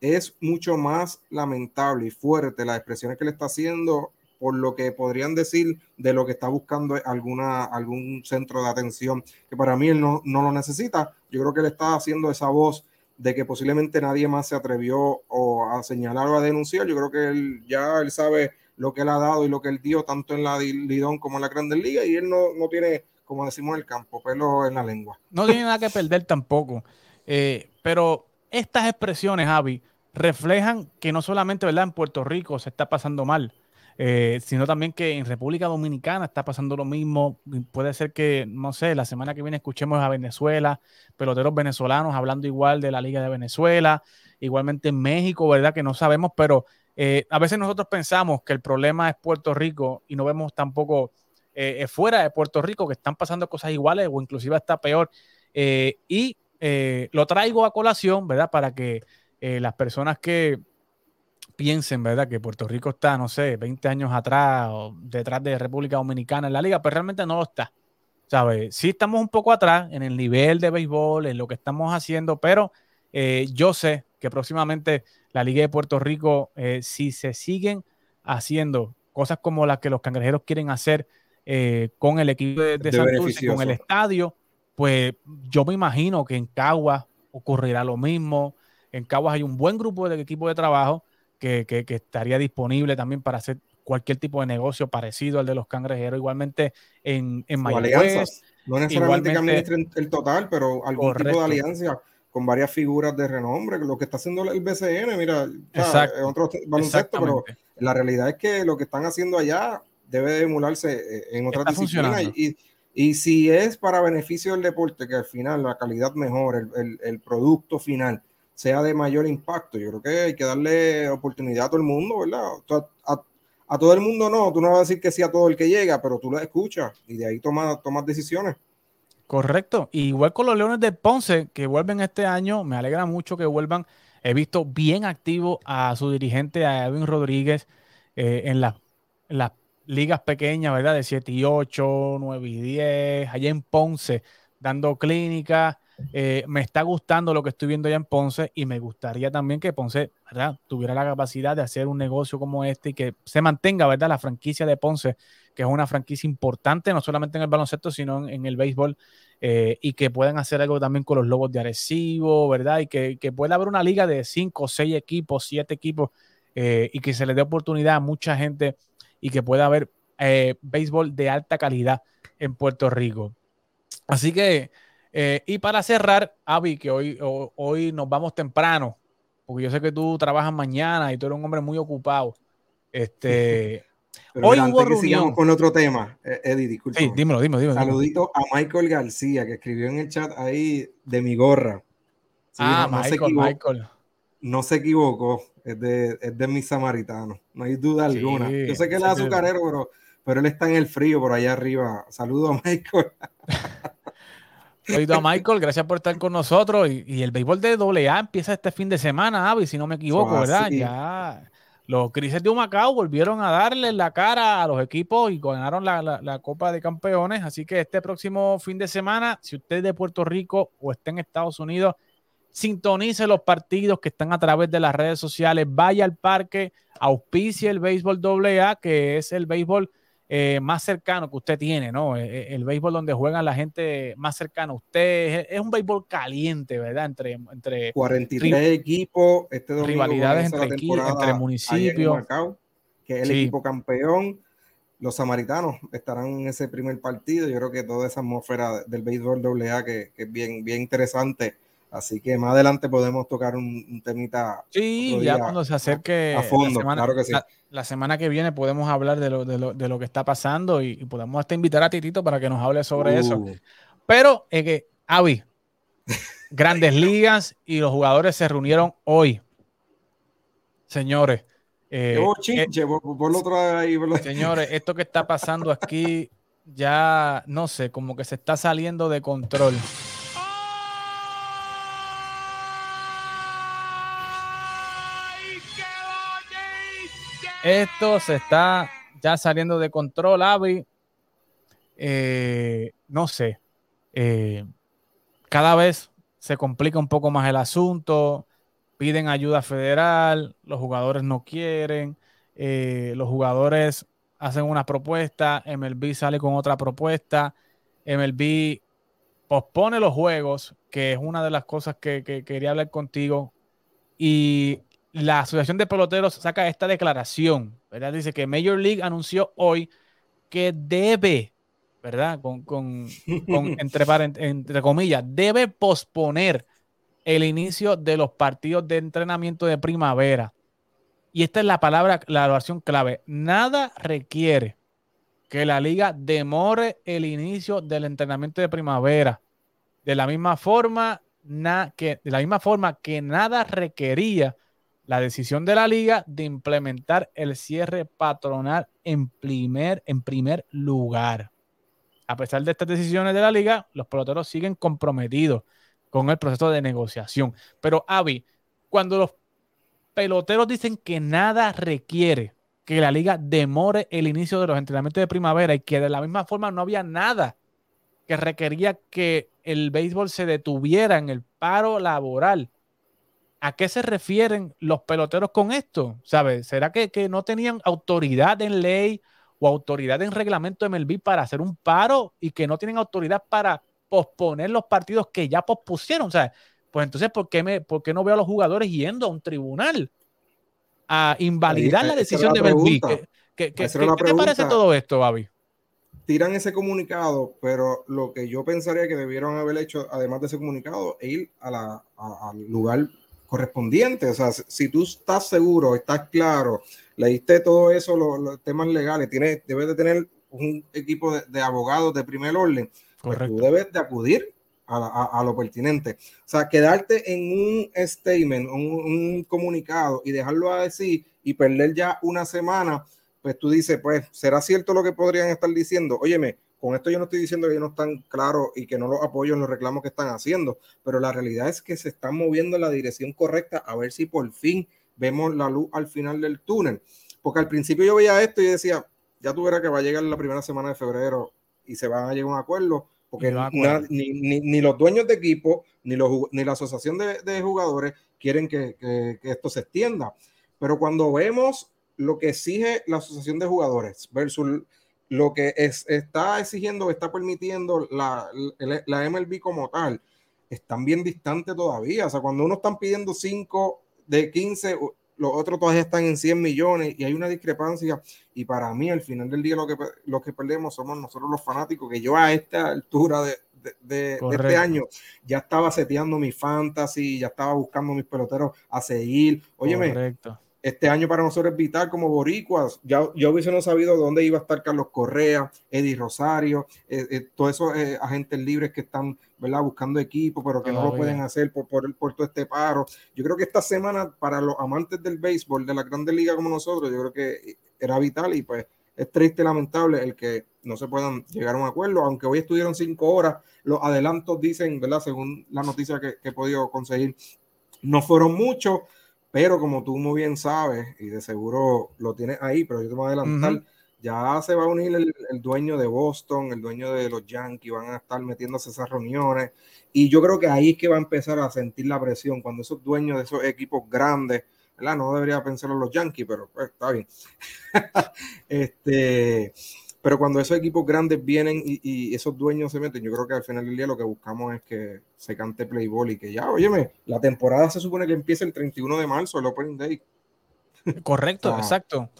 es mucho más lamentable y fuerte las expresiones que le está haciendo por lo que podrían decir de lo que está buscando alguna, algún centro de atención, que para mí él no, no lo necesita. Yo creo que él está haciendo esa voz de que posiblemente nadie más se atrevió o a señalar o a denunciar. Yo creo que él ya él sabe lo que él ha dado y lo que él dio tanto en la Lidón como en la Grandes Liga y él no, no tiene, como decimos en el campo, pelo en la lengua. No tiene nada que perder tampoco. Eh, pero estas expresiones, Javi, reflejan que no solamente ¿verdad? en Puerto Rico se está pasando mal, eh, sino también que en República Dominicana está pasando lo mismo. Puede ser que, no sé, la semana que viene escuchemos a Venezuela, peloteros venezolanos hablando igual de la Liga de Venezuela, igualmente en México, ¿verdad? Que no sabemos, pero eh, a veces nosotros pensamos que el problema es Puerto Rico y no vemos tampoco eh, fuera de Puerto Rico que están pasando cosas iguales o inclusive está peor. y lo traigo a colación, ¿verdad? Para que las personas que piensen, ¿verdad? Que Puerto Rico está, no sé, 20 años atrás o detrás de República Dominicana en la liga, pero pues realmente no lo está. ¿Sabes? Sí estamos un poco atrás en el nivel de béisbol, en lo que estamos haciendo, pero eh, yo sé que próximamente la Liga de Puerto Rico, eh, si se siguen haciendo cosas como las que los cangrejeros quieren hacer eh, con el equipo de, de, Santurce, con el estadio, pues yo me imagino que en Caguas ocurrirá lo mismo. En Caguas hay un buen grupo de equipo de trabajo que, estaría disponible también para hacer cualquier tipo de negocio parecido al de los cangrejeros, igualmente en, en Mayagüez. No necesariamente que administren el total, pero algún tipo de alianza con varias figuras de renombre, lo que está haciendo el BCN, mira, es otro baloncesto, pero la realidad es que lo que están haciendo allá debe emularse eh, en otras disciplinas y, y, si es para beneficio del deporte, que al final la calidad mejor, el, el, producto final sea de mayor impacto, yo creo que hay que darle oportunidad a todo el mundo, ¿verdad? A, a, todo el mundo no, tú no vas a decir que sí a todo el que llega, pero tú lo escuchas y de ahí tomas, tomas decisiones. Correcto. igual con los Leones de Ponce, que vuelven este año, me alegra mucho que vuelvan. He visto bien activo a su dirigente, a Edwin Rodríguez, eh, en, la, en las ligas pequeñas, ¿verdad? De 7 y 8, 9 y 10, allá en Ponce, dando clínica. Eh, me está gustando lo que estoy viendo allá en Ponce y me gustaría también que Ponce, ¿verdad? Tuviera la capacidad de hacer un negocio como este y que se mantenga, ¿verdad? La franquicia de Ponce que es una franquicia importante, no solamente en el baloncesto, sino en, el béisbol, eh, y que puedan hacer algo también con los Lobos de Arecibo, ¿verdad? Y que, pueda haber una liga de cinco, seis equipos, siete equipos, eh, y que se le dé oportunidad a mucha gente y que pueda haber béisbol de alta calidad en Puerto Rico. Así que, y para cerrar, Avi, que hoy, hoy nos vamos temprano, porque yo sé que tú trabajas mañana y tú eres un hombre muy ocupado. Este, Hoy hubo que sigamos con otro tema, eh, Eddie, disculpe. Sí, dímelo, dímelo, dímelo. Saludito a Michael García, que escribió en el chat ahí de mi gorra. ah, Michael, Michael. No se equivocó, es de, es de mis samaritanos, no hay duda alguna. Yo sé que él es azucarero, pero, pero él está en el frío por allá arriba. Saludo a Michael. Saludo a Michael, gracias por estar con nosotros. Y, el béisbol de AA empieza este fin de semana, Avi, si no me equivoco, ¿verdad? Ya los Grises de Humacao volvieron a darle la cara a los equipos y ganaron la, Copa de Campeones. Así que este próximo fin de semana, si usted es de Puerto Rico o está en Estados Unidos, sintonice los partidos que están a través de las redes sociales, vaya al parque, auspicie el béisbol AA, que es el béisbol eh, más cercano que usted tiene, ¿no? Eh, eh, el, béisbol donde juegan la gente más cercana a usted. Es, un béisbol caliente, ¿verdad? Entre, entre 43 equipos, este rivalidades entre, entre municipios. que es el equipo campeón. Los samaritanos estarán en ese primer partido. Yo creo que toda esa atmósfera del béisbol AA que, que es bien, bien interesante Así que más adelante podemos tocar un, temita. Sí, ya cuando se acerque a, fondo, la semana, claro que sí. La, semana que viene podemos hablar de lo, de lo, de lo que está pasando y, podemos hasta invitar a Titito para que nos hable sobre eso. Uh. Pero es que, Avi, grandes ligas y los jugadores se reunieron hoy. Señores. Eh, chinche, por, por otro ahí, Señores, esto que está pasando aquí ya, no sé, como que se está saliendo de control. Esto se está ya saliendo de control, Avi. Eh, no sé. Eh, cada vez se complica un poco más el asunto. Piden ayuda federal, los jugadores no quieren, eh, los jugadores hacen una propuesta, MLB sale con otra propuesta, MLB pospone los juegos, que es una de las cosas que, que quería hablar contigo, y la Asociación de Peloteros saca esta declaración, ¿verdad? Dice que Major League anunció hoy que debe, ¿verdad? Con, con, entre, entre comillas, debe posponer el inicio de los partidos de entrenamiento de primavera. Y esta es la palabra, la oración clave. Nada requiere que la liga demore el inicio del entrenamiento de primavera. De la misma forma, que, de la misma forma que nada requería la decisión de la liga de implementar el cierre patronal en primer, en primer lugar. A pesar de estas decisiones de la liga, los peloteros siguen comprometidos con el proceso de negociación. Pero Avi, cuando los peloteros dicen que nada requiere que la liga demore el inicio de los entrenamientos de primavera y que de la misma forma no había nada que requería que el béisbol se detuviera en el paro laboral ¿A qué se refieren los peloteros con esto? ¿Sabes? ¿Será que, no tenían autoridad en ley o autoridad en reglamento de MLB para hacer un paro y que no tienen autoridad para posponer los partidos que ya pospusieron? Sea, pues entonces, ¿por qué, me, ¿por qué no veo a los jugadores yendo a un tribunal? a invalidar la decisión de Belví. ¿Qué, qué, te parece todo esto, Babi? Tiran ese comunicado, pero lo que yo pensaría que debieron haber hecho, además de ese comunicado, es ir a al lugar correspondiente. O sea, si tú estás seguro, estás claro, leíste todo eso, los, temas legales, tienes, debes de tener un equipo de, abogados de primer orden, pues tú debes de acudir a, lo pertinente. O sea, quedarte en un statement, un, un comunicado y dejarlo así y perder ya una semana, pues tú dices, pues, ¿será cierto lo que podrían estar diciendo? Óyeme, con esto yo no estoy diciendo que ellos no están claros y que no los apoyo en los reclamos que están haciendo, pero la realidad es que se están moviendo en la dirección correcta a ver si por fin vemos la luz al final del túnel. Porque al principio yo veía esto y decía, ya tú verás que va a llegar la primera semana de febrero y se van a llegar a un acuerdo, porque ni, ni, ni, los dueños de equipo, ni, los, ni la asociación de, de jugadores quieren que, que, que, esto se extienda. Pero cuando vemos lo que exige la asociación de jugadores versus lo que es, está exigiendo, está permitiendo la, la, MLB como tal, están bien distantes todavía. O sea, cuando uno están pidiendo 5 de 15, los otros todavía están en 100 millones y hay una discrepancia. Y para mí, al final del día, lo que, lo que perdemos somos nosotros los fanáticos, que yo a esta altura de, de, este año ya estaba seteando mi fantasy, ya estaba buscando mis peloteros a seguir. Óyeme, Correcto este año para nosotros es vital como boricuas. Ya, ya hubiésemos sabido dónde iba a estar Carlos Correa, Eddie Rosario, eh, eh, todos esos eh, agentes libres que están ¿verdad? buscando equipo, pero que no lo pueden hacer por, por, el, por todo este paro. Yo creo que esta semana, para los amantes del béisbol, de la Grande Liga como nosotros, yo creo que era vital y pues es triste y lamentable el que no se puedan llegar a un acuerdo, aunque hoy estuvieron cinco horas, los adelantos dicen, ¿verdad? Según la noticia que, que he podido conseguir, no fueron muchos pero como tú muy bien sabes, y de seguro lo tienes ahí, pero yo te voy a adelantar, ya se va a unir el, dueño de Boston, el dueño de los Yankees, van a estar metiéndose esas reuniones. Y yo creo que ahí es que va a empezar a sentir la presión, cuando esos dueños de esos equipos grandes, ¿verdad? No debería pensar en los Yankees, pero pues, está bien. este pero cuando esos equipos grandes vienen y, esos dueños se meten, yo creo que al final del día lo que buscamos es que se cante Playboy y que ya, óyeme, la temporada se supone que empieza el 31 de marzo, el Opening Day. Correcto, exacto.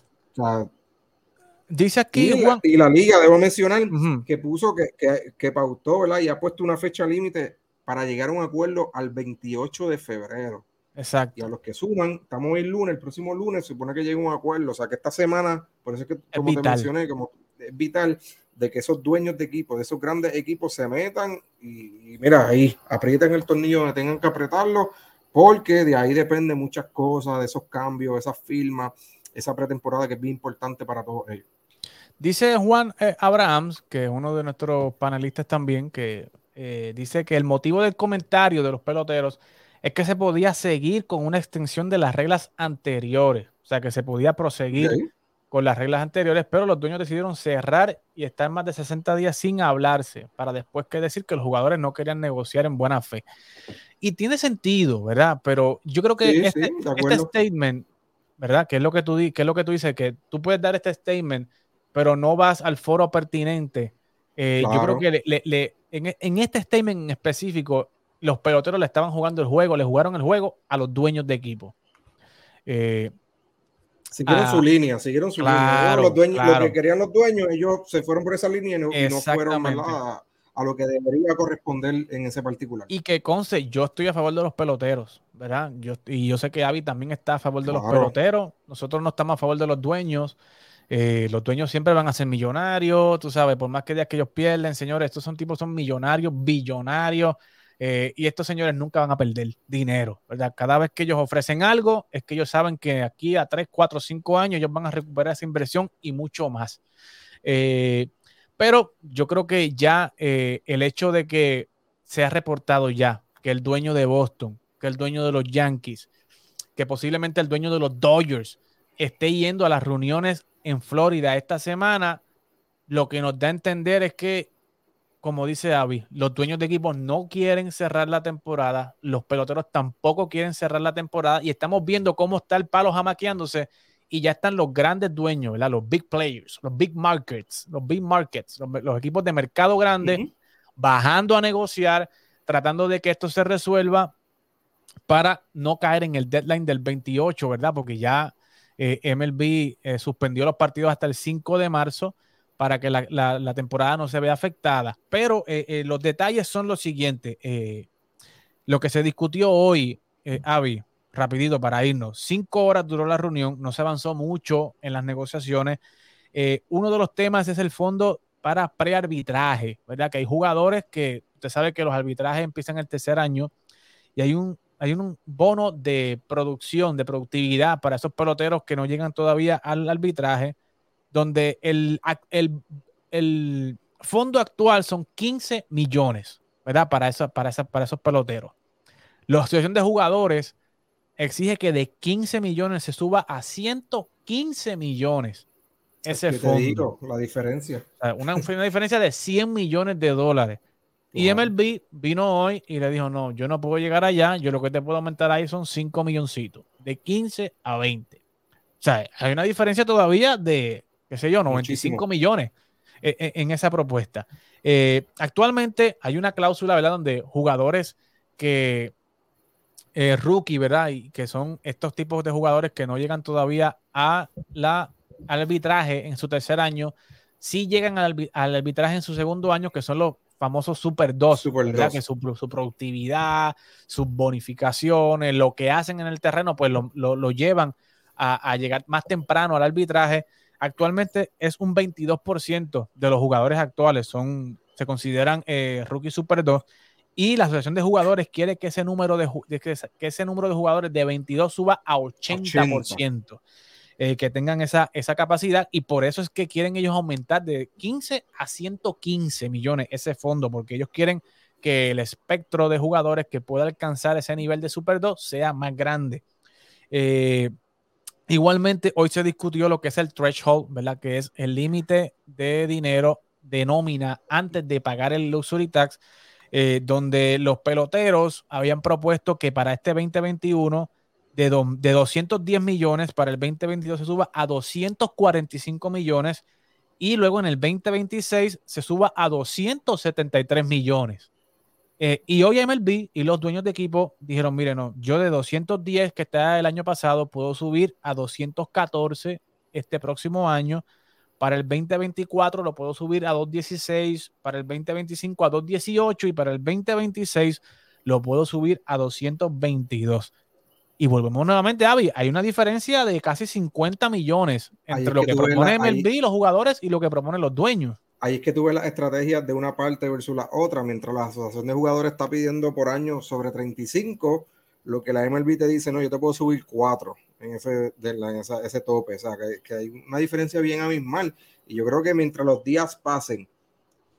Dice aquí y, la, y la, liga, debo mencionar, que puso, que, que, que, pautó, ¿verdad? Y ha puesto una fecha límite para llegar a un acuerdo al 28 de febrero. Exacto. Y a los que suman, estamos el lunes, el próximo lunes, se supone que llegue un acuerdo. O sea, que esta semana, por eso es que, como te mencioné, como vital de que esos dueños de equipos, de esos grandes equipos se metan y, mira, ahí aprieten el tornillo donde tengan que apretarlo, porque de ahí depende muchas cosas, de esos cambios, esas firmas, esa pretemporada que es bien importante para todos ellos. Dice Juan eh, Abrahams, que es uno de nuestros panelistas también, que eh, dice que el motivo del comentario de los peloteros es que se podía seguir con una extensión de las reglas anteriores, o sea, que se podía proseguir con las reglas anteriores, pero los dueños decidieron cerrar y estar más de 60 días sin hablarse, para después que decir que los jugadores no querían negociar en buena fe. Y tiene sentido, ¿verdad? Pero yo creo que este, este, statement, ¿verdad? Que es lo que tú que es lo que tú dices, que tú puedes dar este statement, pero no vas al foro pertinente. Eh, yo creo que le, en, en, este statement en específico, los peloteros le estaban jugando el juego, le jugaron el juego a los dueños de equipo. Eh, Siguieron su ah, línea, siguieron su línea. Los dueños, Lo que querían los dueños, ellos se fueron por esa línea y no, fueron a, a, lo que debería corresponder en ese particular. Y que conce, yo estoy a favor de los peloteros, ¿verdad? Yo, y yo sé que Avi también está a favor de los peloteros. Nosotros no estamos a favor de los dueños. Eh, los dueños siempre van a ser millonarios, tú sabes, por más que días que ellos pierden, señores, estos son tipos, son millonarios, billonarios. Eh, y estos señores nunca van a perder dinero, ¿verdad? Cada vez que ellos ofrecen algo, es que ellos saben que aquí a 3, 4, 5 años ellos van a recuperar esa inversión y mucho más. Eh, pero yo creo que ya eh, el hecho de que se ha reportado ya que el dueño de Boston, que el dueño de los Yankees, que posiblemente el dueño de los Dodgers esté yendo a las reuniones en Florida esta semana, lo que nos da a entender es que como dice Avi, los dueños de equipos no quieren cerrar la temporada, los peloteros tampoco quieren cerrar la temporada y estamos viendo cómo está el palo jamaqueándose y ya están los grandes dueños, ¿verdad? los big players, los big markets, los big markets, los, equipos de mercado grande, bajando a negociar, tratando de que esto se resuelva para no caer en el deadline del 28, ¿verdad? Porque ya eh, MLB eh, suspendió los partidos hasta el 5 de marzo para que la, temporada no se vea afectada. Pero los detalles son los siguientes. lo que se discutió hoy, Avi, rapidito para irnos, cinco horas duró la reunión, no se avanzó mucho en las negociaciones. uno de los temas es el fondo para prearbitraje, ¿verdad? Que hay jugadores que, usted sabe que los arbitrajes empiezan el tercer año y hay un hay un bono de producción, de productividad para esos peloteros que no llegan todavía al arbitraje, donde el, el, fondo actual son 15 millones, ¿verdad? Para, eso, para, para esos peloteros. La Asociación de Jugadores exige que de 15 millones se suba a 115 millones ese fondo. la diferencia. una, una diferencia de 100 millones de dólares. Y MLB vino hoy y le dijo, no, yo no puedo llegar allá, yo lo que te puedo aumentar ahí son 5 milloncitos, de 15 a 20. O sea, hay una diferencia todavía de, qué sé yo, 95 millones e, e, en, esa propuesta. Eh, actualmente hay una cláusula, ¿verdad? Donde jugadores que, eh, rookie, ¿verdad? Y que son estos tipos de jugadores que no llegan todavía a la, al arbitraje en su tercer año, sí llegan al, al arbitraje en su segundo año, que son los famoso Super 2, que su, productividad, sus bonificaciones, lo que hacen en el terreno, pues lo, llevan a, llegar más temprano al arbitraje. Actualmente es un 22% de los jugadores actuales son, se consideran eh, rookie Super 2 y la asociación de jugadores quiere que ese número de, que, ese número de jugadores de 22 suba a 80%. Eh, que tengan esa, esa capacidad y por eso es que quieren ellos aumentar de 15 a 115 millones ese fondo, porque ellos quieren que el espectro de jugadores que pueda alcanzar ese nivel de Super 2 sea más grande. Eh, igualmente, hoy se discutió lo que es el threshold, ¿verdad? Que es el límite de dinero de nómina antes de pagar el luxury tax, eh, donde los peloteros habían propuesto que para este 2021 de, de 210 millones para el 2022 se suba a 245 millones y luego en el 2026 se suba a 273 millones. Eh, y hoy MLB y los dueños de equipo dijeron, miren, no, yo de 210 que está el año pasado puedo subir a 214 este próximo año. Para el 2024 lo puedo subir a 216, para el 2025 a 218 y para el 2026 lo puedo subir a 222. Y volvemos nuevamente, Avi, hay una diferencia de casi 50 millones entre lo que, propone MLB y los jugadores y lo que proponen los dueños. Ahí es que tú ves las estrategias de una parte versus la otra, mientras la asociación de jugadores está pidiendo por año sobre 35, lo que la MLB te dice, no, yo te puedo subir 4 en ese, de ese tope, o sea, que, que hay una diferencia bien abismal. Y yo creo que mientras los días pasen,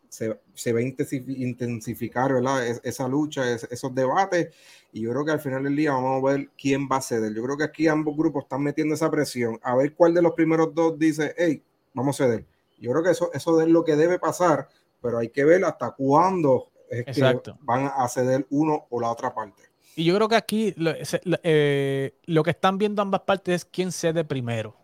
se, se va a intensificar ¿verdad? esa lucha, esos debates, y yo creo que al final del día vamos a ver quién va a ceder. Yo creo que aquí ambos grupos están metiendo esa presión, a ver cuál de los primeros dos dice, hey, vamos a ceder. Yo creo que eso, eso es lo que debe pasar, pero hay que ver hasta cuándo es que van a ceder uno o la otra parte. Y yo creo que aquí lo, eh, lo que están viendo ambas partes es quién cede primero.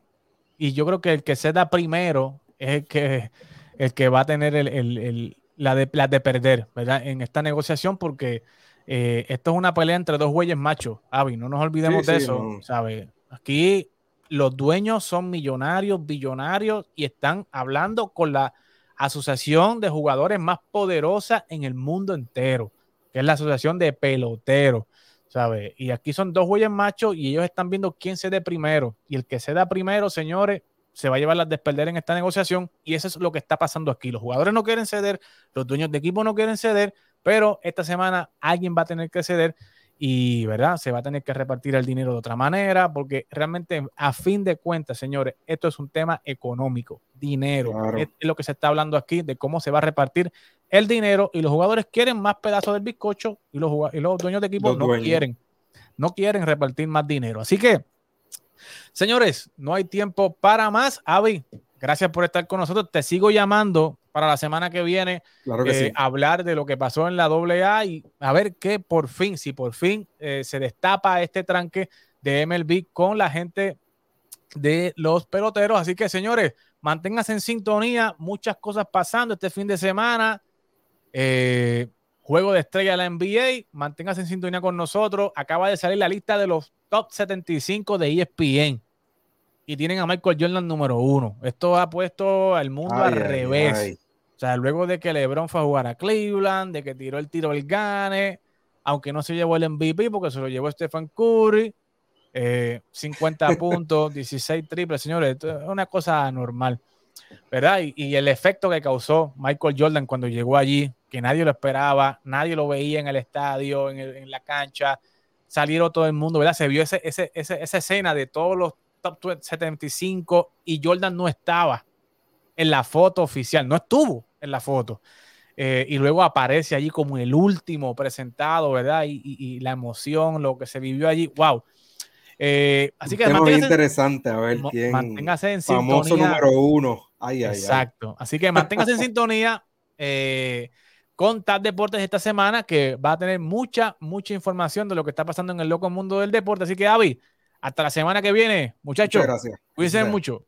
Y yo creo que el que ceda primero es el que el que va a tener el, la, de, de perder, ¿verdad? En esta negociación, porque eh, esto es una pelea entre dos güeyes machos, Avi, no nos olvidemos de eso, ¿sabes? Aquí los dueños son millonarios, billonarios y están hablando con la asociación de jugadores más poderosa en el mundo entero, que es la asociación de peloteros, ¿sabes? Y aquí son dos güeyes machos y ellos están viendo quién se dé primero. Y el que se da primero, señores, se va a llevar las de perder en esta negociación y eso es lo que está pasando aquí. Los jugadores no quieren ceder, los dueños de equipo no quieren ceder, pero esta semana alguien va a tener que ceder y, ¿verdad? Se va a tener que repartir el dinero de otra manera porque realmente a fin de cuentas, señores, esto es un tema económico, dinero. Es, lo que se está hablando aquí de cómo se va a repartir el dinero y los jugadores quieren más pedazos del bizcocho y los, y los dueños de equipo no quieren, no quieren repartir más dinero. Así que Señores, no hay tiempo para más. Avi, gracias por estar con nosotros. Te sigo llamando para la semana que viene claro eh, hablar de lo que pasó en la AA y a ver qué por fin, si por fin eh, se destapa este tranque de MLB con la gente de los peloteros. Así que, señores, manténganse en sintonía. Muchas cosas pasando este fin de semana. Eh, juego de estrella de la NBA. Manténganse en sintonía con nosotros. Acaba de salir la lista de los top 75 de ESPN. Y tienen a Michael Jordan número uno. Esto ha puesto al mundo al revés. O sea, luego de que LeBron fue a jugar a Cleveland, de que tiró el tiro el gane, aunque no se llevó el MVP porque se lo llevó Stephen Curry, 50 eh, puntos, 16 triples, señores, esto es una cosa normal, ¿verdad? Y, el efecto que causó Michael Jordan cuando llegó allí, que nadie lo esperaba, nadie lo veía en el estadio, en, la cancha, salieron todo el mundo, ¿verdad? Se vio ese, esa escena de todos los top 75 y Jordan no estaba en la foto oficial, no estuvo en la foto. Eh, y luego aparece allí como el último presentado, ¿verdad? Y, la emoción, lo que se vivió allí, wow. Eh, así que muy interesante a ver quién manténgase en famoso número uno. Ay, ay, Exacto. Así que manténgase en sintonía eh, con TAP Deportes esta semana, que va a tener mucha, mucha información de lo que está pasando en el loco mundo del deporte. Así que, Avi, hasta la semana que viene, muchachos. gracias. Cuídense mucho.